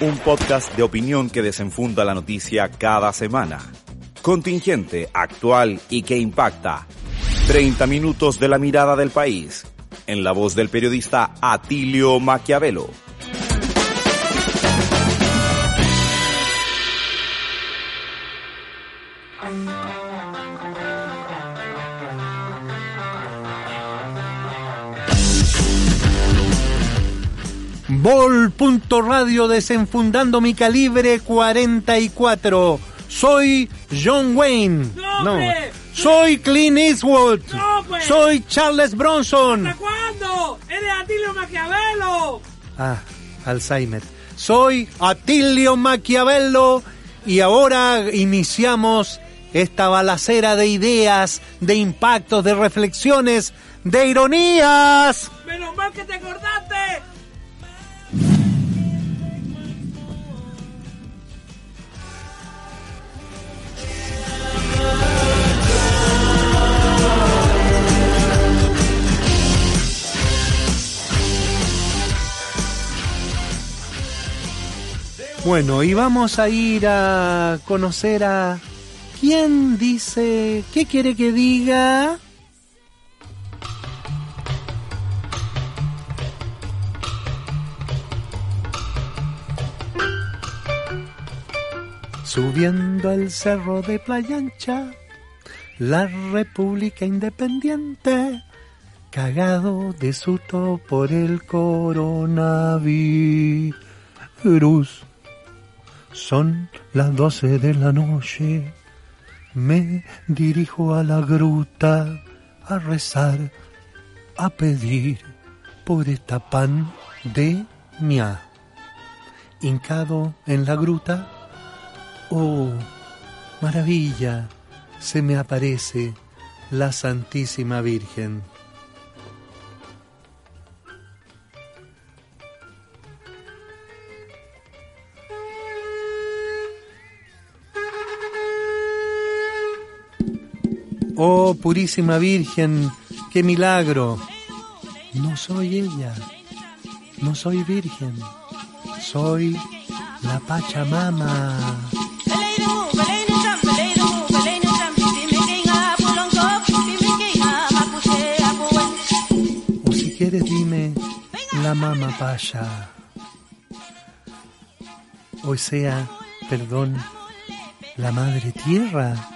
un podcast de opinión que desenfunda la noticia cada semana. Contingente, actual y que impacta. 30 minutos de la mirada del país. En la voz del periodista Atilio Maquiavelo. Bol.radio desenfundando mi calibre 44. Soy John Wayne. ¡No, hombre! Soy Clint Eastwood. ¡No, pues! Soy Charles Bronson. ¿Hasta cuándo? ¡Eres Atilio Maquiavelo! Ah, Alzheimer. Soy Atilio Maquiavelo y ahora iniciamos esta balacera de ideas, de impactos, de reflexiones, de ironías. ¡Menos mal que te acordaste! Bueno, y vamos a ir a conocer a... ¿Quién dice? ¿Qué quiere que diga? Subiendo el cerro de Playa Ancha, la República Independiente, cagado de susto por el coronavirus. Son las doce de la noche. Me dirijo a la gruta a rezar, a pedir por esta pandemia. Hincado en la gruta, oh, maravilla, se me aparece la Santísima Virgen. Oh, purísima Virgen, qué milagro. No soy ella, no soy virgen, soy la Pachamama. O si quieres dime la Mama Paya. O sea, perdón, la Madre Tierra.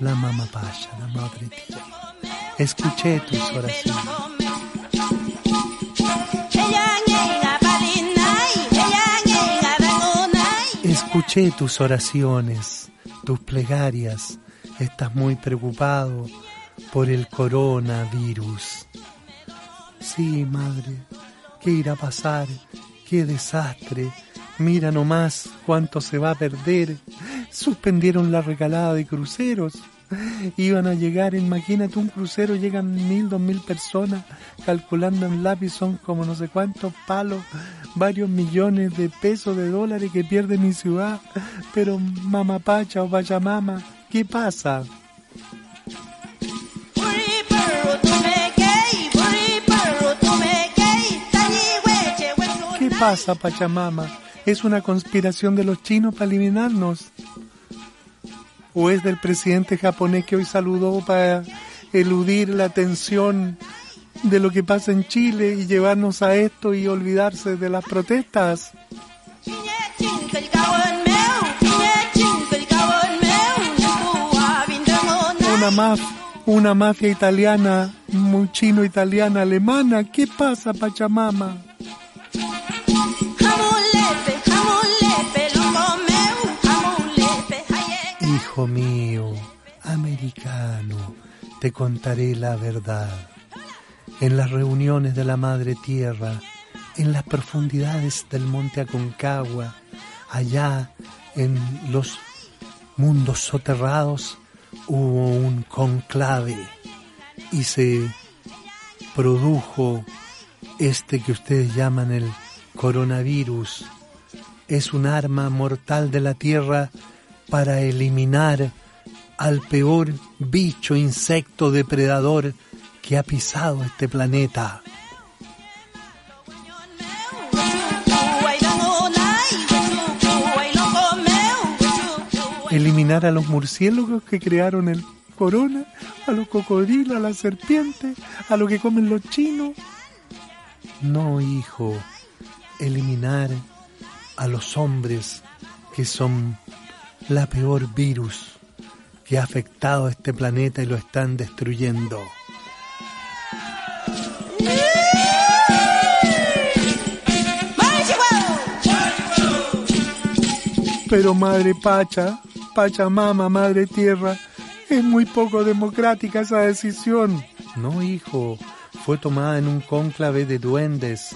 La Mama Paya, la Madre Tierra. Escuché tus oraciones. Escuché tus oraciones, tus plegarias. Estás muy preocupado por el coronavirus. Sí, madre, ¿qué irá a pasar? ¡Qué desastre! Mira nomás cuánto se va a perder. Suspendieron la regalada de cruceros. Iban a llegar, imagínate un crucero, llegan mil, dos mil personas, calculando en lápiz son como no sé cuántos palos, varios millones de pesos, de dólares que pierde mi ciudad. Pero mamapacha o pachamama, ¿qué pasa? ¿Qué pasa, Pachamama? ¿Es una conspiración de los chinos para eliminarnos? ¿O es del presidente japonés que hoy saludó para eludir la tensión de lo que pasa en Chile y llevarnos a esto y olvidarse de las protestas? Una, maf una mafia italiana, muy chino-italiana, alemana. ¿Qué pasa, Pachamama? Mío, americano, te contaré la verdad. En las reuniones de la Madre Tierra, en las profundidades del monte Aconcagua, allá en los mundos soterrados, hubo un conclave y se produjo este que ustedes llaman el coronavirus. Es un arma mortal de la Tierra para eliminar al peor bicho, insecto, depredador que ha pisado este planeta. Eliminar a los murciélagos que crearon el corona, a los cocodrilos, a las serpientes, a lo que comen los chinos. No, hijo, eliminar a los hombres que son la peor virus que ha afectado a este planeta y lo están destruyendo. Pero madre Pacha, Pachamama, madre tierra, es muy poco democrática esa decisión. No, hijo, fue tomada en un cónclave de duendes,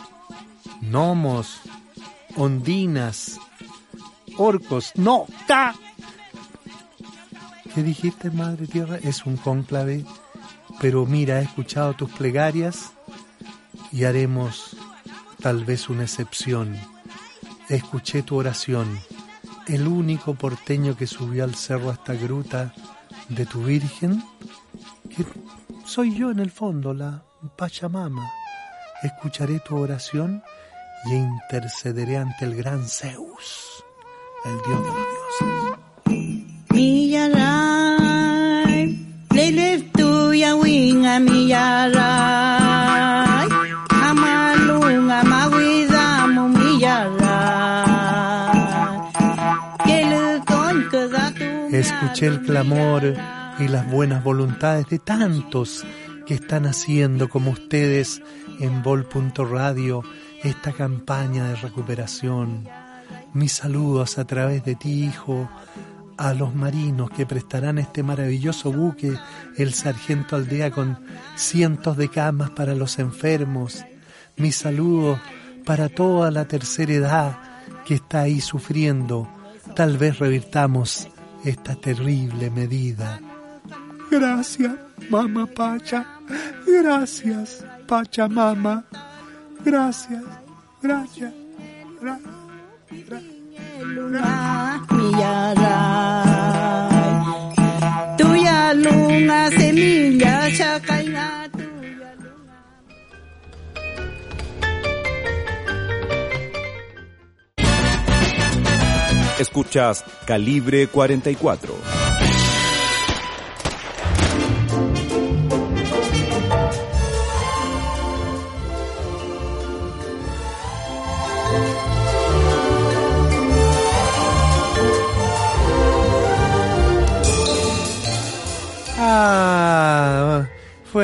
gnomos, ondinas, orcos. No, ¡ta! ¿Qué dijiste, Madre Tierra? Es un cónclave, pero mira, he escuchado tus plegarias y haremos tal vez una excepción. Escuché tu oración. El único porteño que subió al cerro a esta gruta de tu Virgen, que soy yo en el fondo, la Pachamama. Escucharé tu oración y intercederé ante el gran Zeus, el Dios de los dioses. Escuché el clamor y las buenas voluntades de tantos que están haciendo como ustedes en Vol.radio esta campaña de recuperación. Mis saludos a través de ti, hijo, a los marinos que prestarán este maravilloso buque, el Sargento Aldea, con cientos de camas para los enfermos. Mis saludos para toda la tercera edad que está ahí sufriendo. Tal vez revirtamos esta terrible medida. Gracias, mamá Pacha. Gracias, Pachamama. Gracias, gracias, gracias. Tuya luna semilla chakaina Escuchas Calibre 44.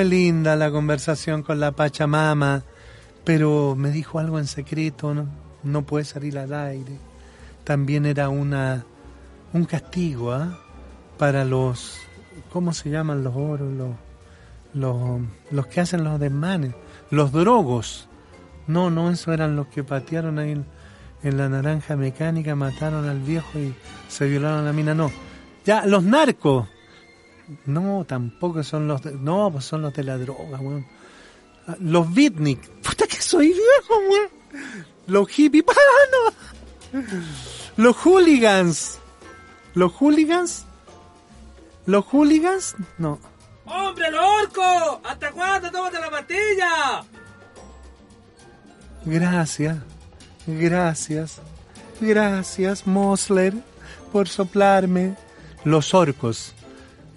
Linda la conversación con la Pachamama, pero me dijo algo en secreto, no, no puede salir al aire. También era una un castigo ¿ah? para los, ¿cómo se llaman los oros? Los, los, los que hacen los desmanes, los drogos. No, no, eso eran los que patearon ahí en, la naranja mecánica, mataron al viejo y se violaron la mina. No, ya, los narcos. No, tampoco son los de, no, pues son los de la droga, weón. Ah, Los beatnik. Puta que soy viejo, weón. Los hippies. ¡Ah, no! Los hooligans. Los hooligans. Los hooligans. No. ¡Hombre, lo orco! ¿Hasta cuándo? ¡Tómate la pastilla! Gracias. Gracias. Gracias, Mosler, por soplarme. Los orcos.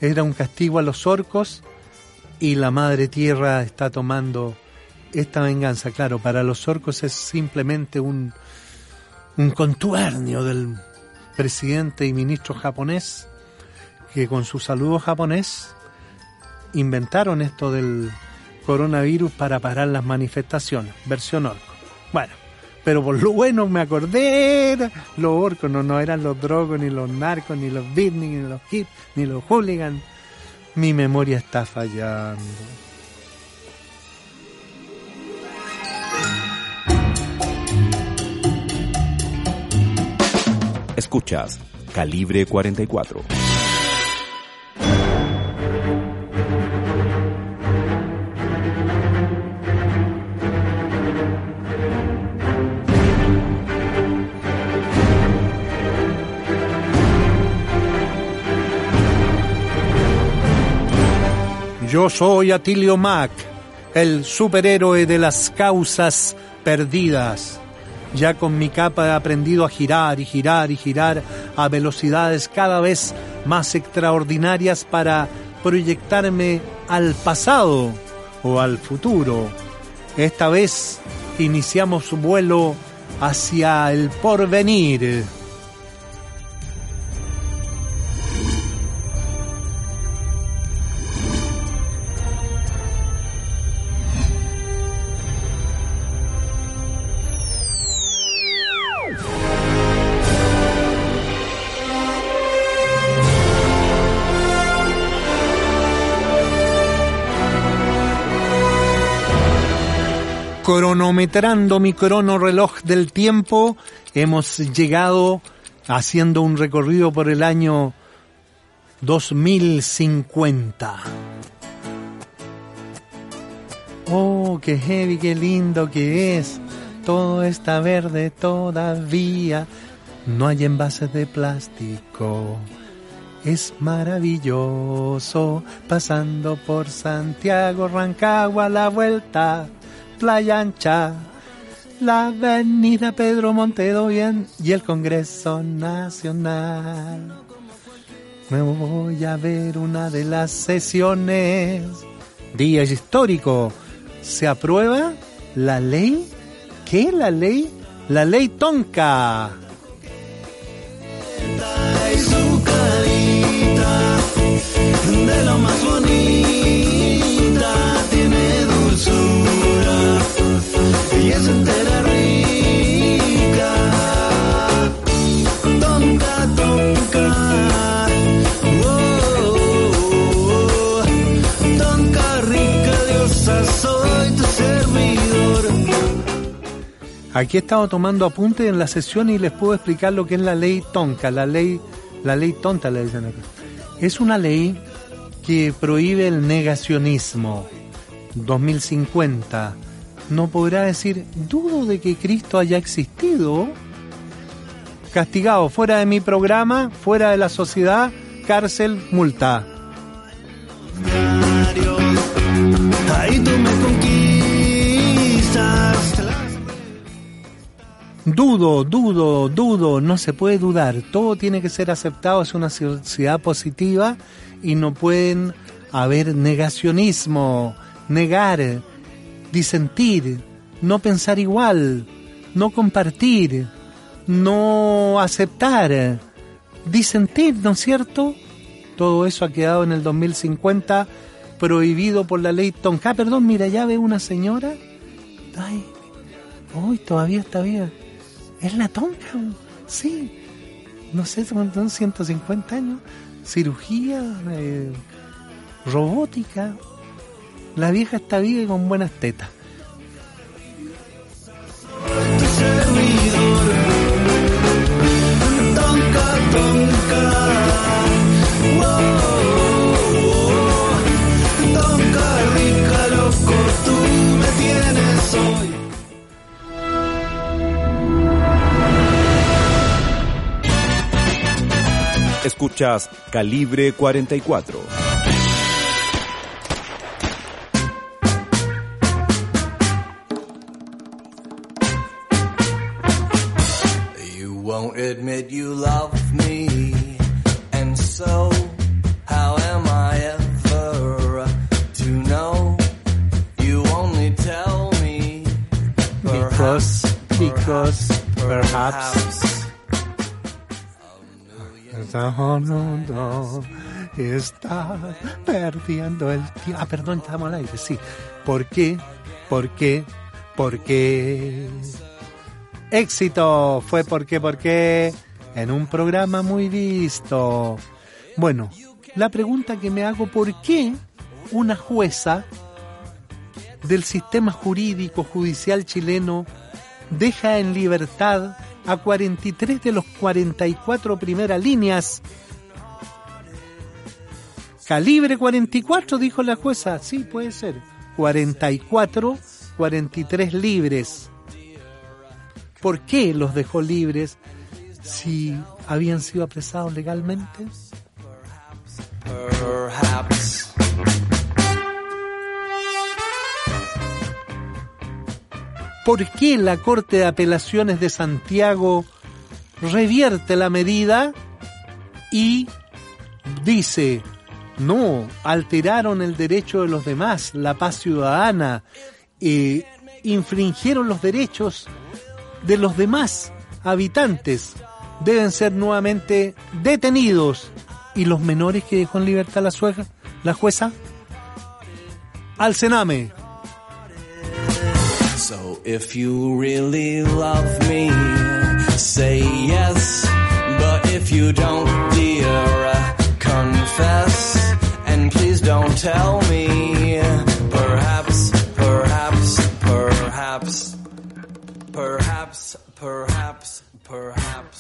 Era un castigo a los orcos y la madre tierra está tomando esta venganza. Claro, para los orcos es simplemente un, un contuernio del presidente y ministro japonés que con su saludo japonés inventaron esto del coronavirus para parar las manifestaciones, versión orco. Bueno, pero por lo bueno me acordé, los orcos, no, no eran los drogos, ni los narcos, ni los beatniks, ni los hip, ni los hooligans. Mi memoria está fallando. Escuchas Calibre 44. Yo soy Atilio Mac, el superhéroe de las causas perdidas. Ya con mi capa he aprendido a girar y girar y girar a velocidades cada vez más extraordinarias para proyectarme al pasado o al futuro. Esta vez iniciamos vuelo hacia el porvenir. Cronometrando mi crono reloj del tiempo, hemos llegado haciendo un recorrido por el año 2050. Oh, qué heavy, qué lindo que es. Todo está verde todavía. No hay envases de plástico. Es maravilloso pasando por Santiago, Rancagua, la vuelta Playa Ancha, la Avenida Pedro Montedo bien y el Congreso Nacional. Me voy a ver una de las sesiones. Día histórico. Se aprueba la ley. ¿Qué? La ley. La ley Tonka. de lo más bonita, tiene dulzura y es entera rica. Rica, diosa, soy tu servidor. Aquí he estado tomando apuntes en la sesión y les puedo explicar lo que es la ley Tonka, la ley, la ley tonta le dicen acá. Es una ley que prohíbe el negacionismo. 2050 no podrá decir, dudo de que Cristo haya existido. Castigado, fuera de mi programa, fuera de la sociedad, cárcel, multa. Dudo, dudo, dudo, no se puede dudar. Todo tiene que ser aceptado, es una sociedad positiva y no pueden haber negacionismo, negar, disentir, no pensar igual, no compartir, no aceptar, disentir, ¿no es cierto? Todo eso ha quedado en el 2050 prohibido por la ley Tonka. Perdón, mira, ya ve una señora. Ay, hoy todavía está bien. Es la Tonka, sí. No sé, son 150 años. Cirugía, eh, robótica. La vieja está viva y con buenas tetas. Escuchas Calibre 44. Won't admit you love me, and so how am I ever to know? You only tell me Because, because, perhaps. No, no, no. Estás perdiendo el tiempo. Ah, perdón, estamos al aire, sí. ¿Por qué? ¿Por qué? ¿Por qué? Éxito. Fue porque, porque en un programa muy visto. Bueno, la pregunta que me hago, ¿por qué una jueza del sistema jurídico judicial chileno deja en libertad a 43 de los 44 primeras líneas? Calibre 44, dijo la jueza. Sí, puede ser. 44, 43 libres. ¿Por qué los dejó libres si habían sido apresados legalmente? Perhaps. ¿Por qué la Corte de Apelaciones de Santiago revierte la medida y dice, no, alteraron el derecho de los demás, la paz ciudadana, eh, infringieron los derechos de los demás habitantes, deben ser nuevamente detenidos y los menores que dejó en libertad la, suegra, la jueza al Sename. So if you really love me, say yes. But if you don't, dear, confess. And please don't tell me.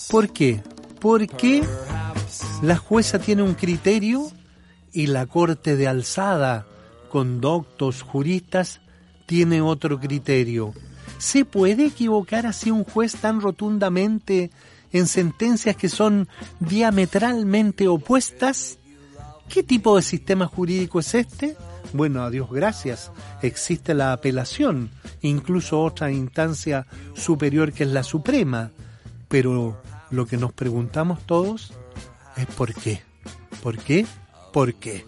¿Por qué? Porque la jueza tiene un criterio y la corte de alzada, con doctos, juristas, tiene otro criterio. ¿Se puede equivocar así un juez tan rotundamente en sentencias que son diametralmente opuestas? ¿Qué tipo de sistema jurídico es este? Bueno, a Dios gracias, existe la apelación, incluso otra instancia superior que es la Suprema. Pero lo que nos preguntamos todos es ¿por qué? ¿Por qué? ¿Por qué?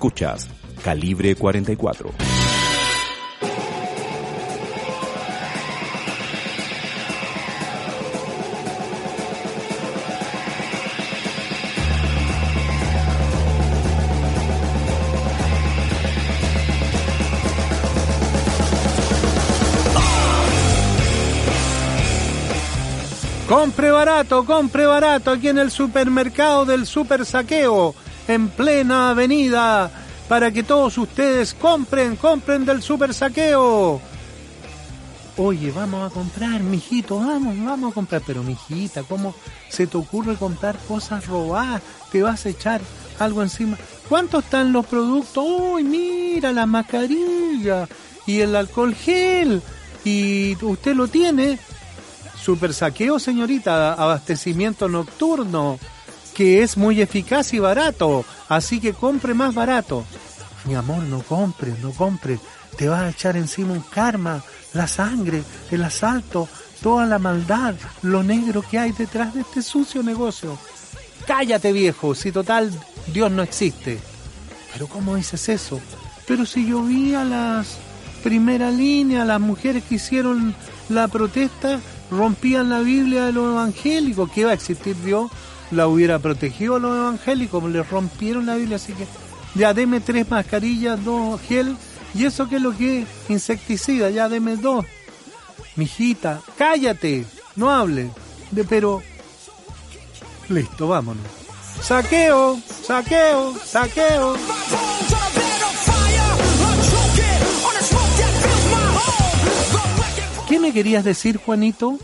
Escuchas Calibre 44. Compre barato, compre barato aquí en el supermercado del Super Saqueo, en plena avenida, para que todos ustedes compren, compren del Super Saqueo. Oye, vamos a comprar, mijito, vamos, vamos a comprar. Pero, mijita, ¿cómo se te ocurre comprar cosas robadas? ¿Te vas a echar algo encima? ¿Cuántos están los productos? Uy, mira, la mascarilla y el alcohol gel. Y usted lo tiene. Super saqueo, señorita, abastecimiento nocturno, que es muy eficaz y barato, así que compre más barato. Mi amor, no compre, no compre, te va a echar encima un karma, la sangre, el asalto, toda la maldad, lo negro que hay detrás de este sucio negocio. Cállate viejo, si total Dios no existe. Pero ¿cómo dices eso? Pero si yo vi a las primera línea, las mujeres que hicieron la protesta, rompían la Biblia de los evangélicos, que iba a existir Dios, la hubiera protegido a los evangélicos, les rompieron la Biblia, así que ya deme tres mascarillas, dos gel, y eso que es lo que es insecticida, ya deme dos. Mijita, cállate, no hable, de, pero listo, vámonos. Saqueo, saqueo, saqueo. ¿Qué me querías decir, Juanito?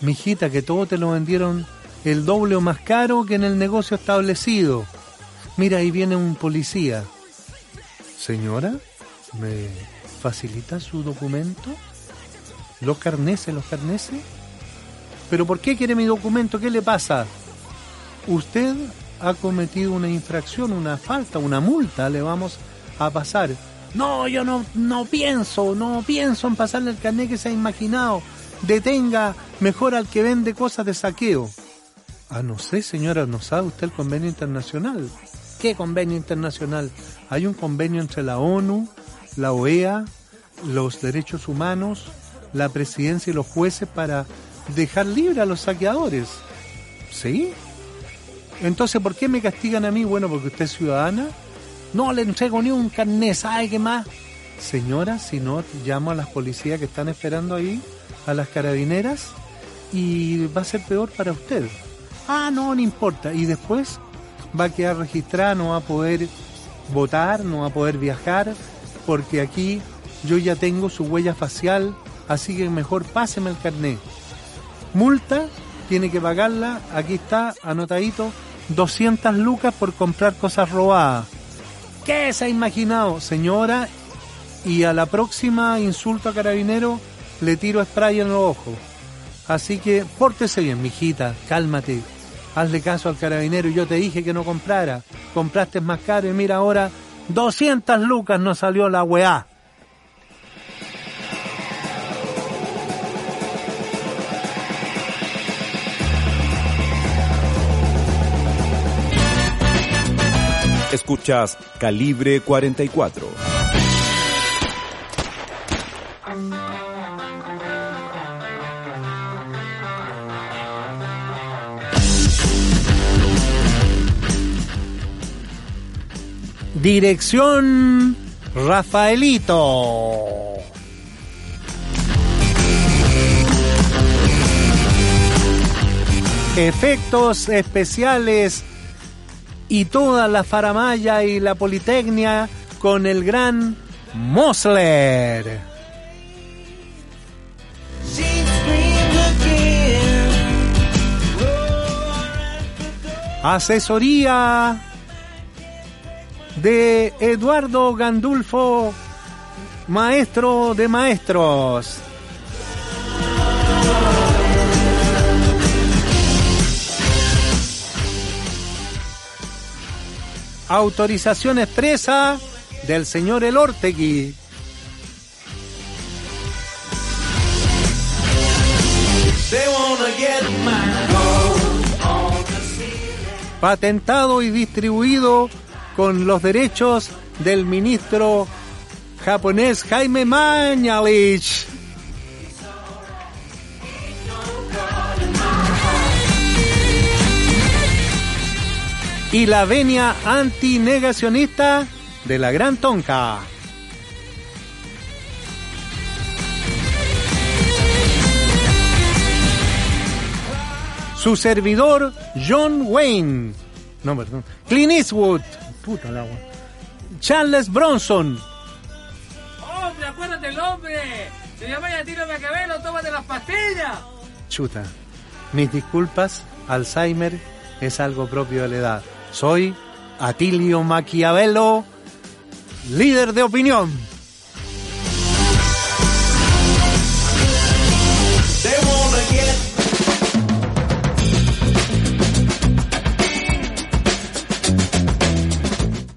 Mijita, que todo te lo vendieron el doble o más caro que en el negocio establecido. Mira, ahí viene un policía. Señora, ¿me facilita su documento? ¿Los carneses, los carneses? ¿Pero por qué quiere mi documento? ¿Qué le pasa? Usted ha cometido una infracción, una falta, una multa, le vamos a pasar. No, yo no, no pienso, no pienso en pasarle el carnet que se ha imaginado. Detenga mejor al que vende cosas de saqueo. Ah, no sé, señora, ¿no sabe usted el convenio internacional? ¿Qué convenio internacional? Hay un convenio entre la ONU, la OEA, los derechos humanos, la presidencia y los jueces para dejar libre a los saqueadores. ¿Sí? Entonces, ¿por qué me castigan a mí? Bueno, porque usted es ciudadana. No le entrego ni un carnet, ¿sabe qué más? Señora, si no, llamo a las policías que están esperando ahí, a las carabineras, y va a ser peor para usted. Ah, no, no importa. Y después va a quedar registrada, no va a poder votar, no va a poder viajar, porque aquí yo ya tengo su huella facial, así que mejor páseme el carnet. Multa, tiene que pagarla, aquí está, anotadito, 200 lucas por comprar cosas robadas. ¿Qué se ha imaginado, señora? Y a la próxima insulto a carabinero le tiro spray en los ojos. Así que pórtese bien, mijita, cálmate. Hazle caso al carabinero. Yo te dije que no comprara. Compraste más caro y mira ahora, 200 lucas no salió la weá. Escuchas Calibre 44. Dirección Rafaelito. Efectos especiales y toda la faramaya y la politecnia con el gran Mosler. Asesoría de Eduardo Gandulfo, maestro de maestros. Autorización expresa del señor Elortegui. Patentado y distribuido con los derechos del ministro japonés Jaime Mañalich. Y la venia antinegacionista de la Gran Tonka. Su servidor, John Wayne. No, perdón. Clint Eastwood. Puta el agua. Charles Bronson. ¡Hombre, acuérdate el hombre! Se llama ya tiro Maquiavelo, tómate las pastillas. Chuta. Mis disculpas, Alzheimer es algo propio de la edad. Soy Atilio Maquiavelo, líder de opinión.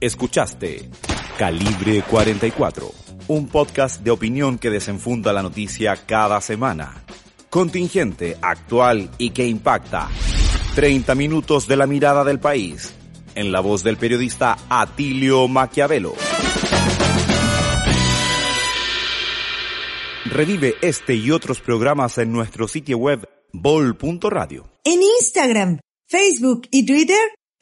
Escuchaste Calibre 44, un podcast de opinión que desenfunda la noticia cada semana. Contingente, actual y que impacta. 30 minutos de la mirada del país, en la voz del periodista Atilio Maquiavelo. Revive este y otros programas en nuestro sitio web bol.radio. En Instagram, Facebook y Twitter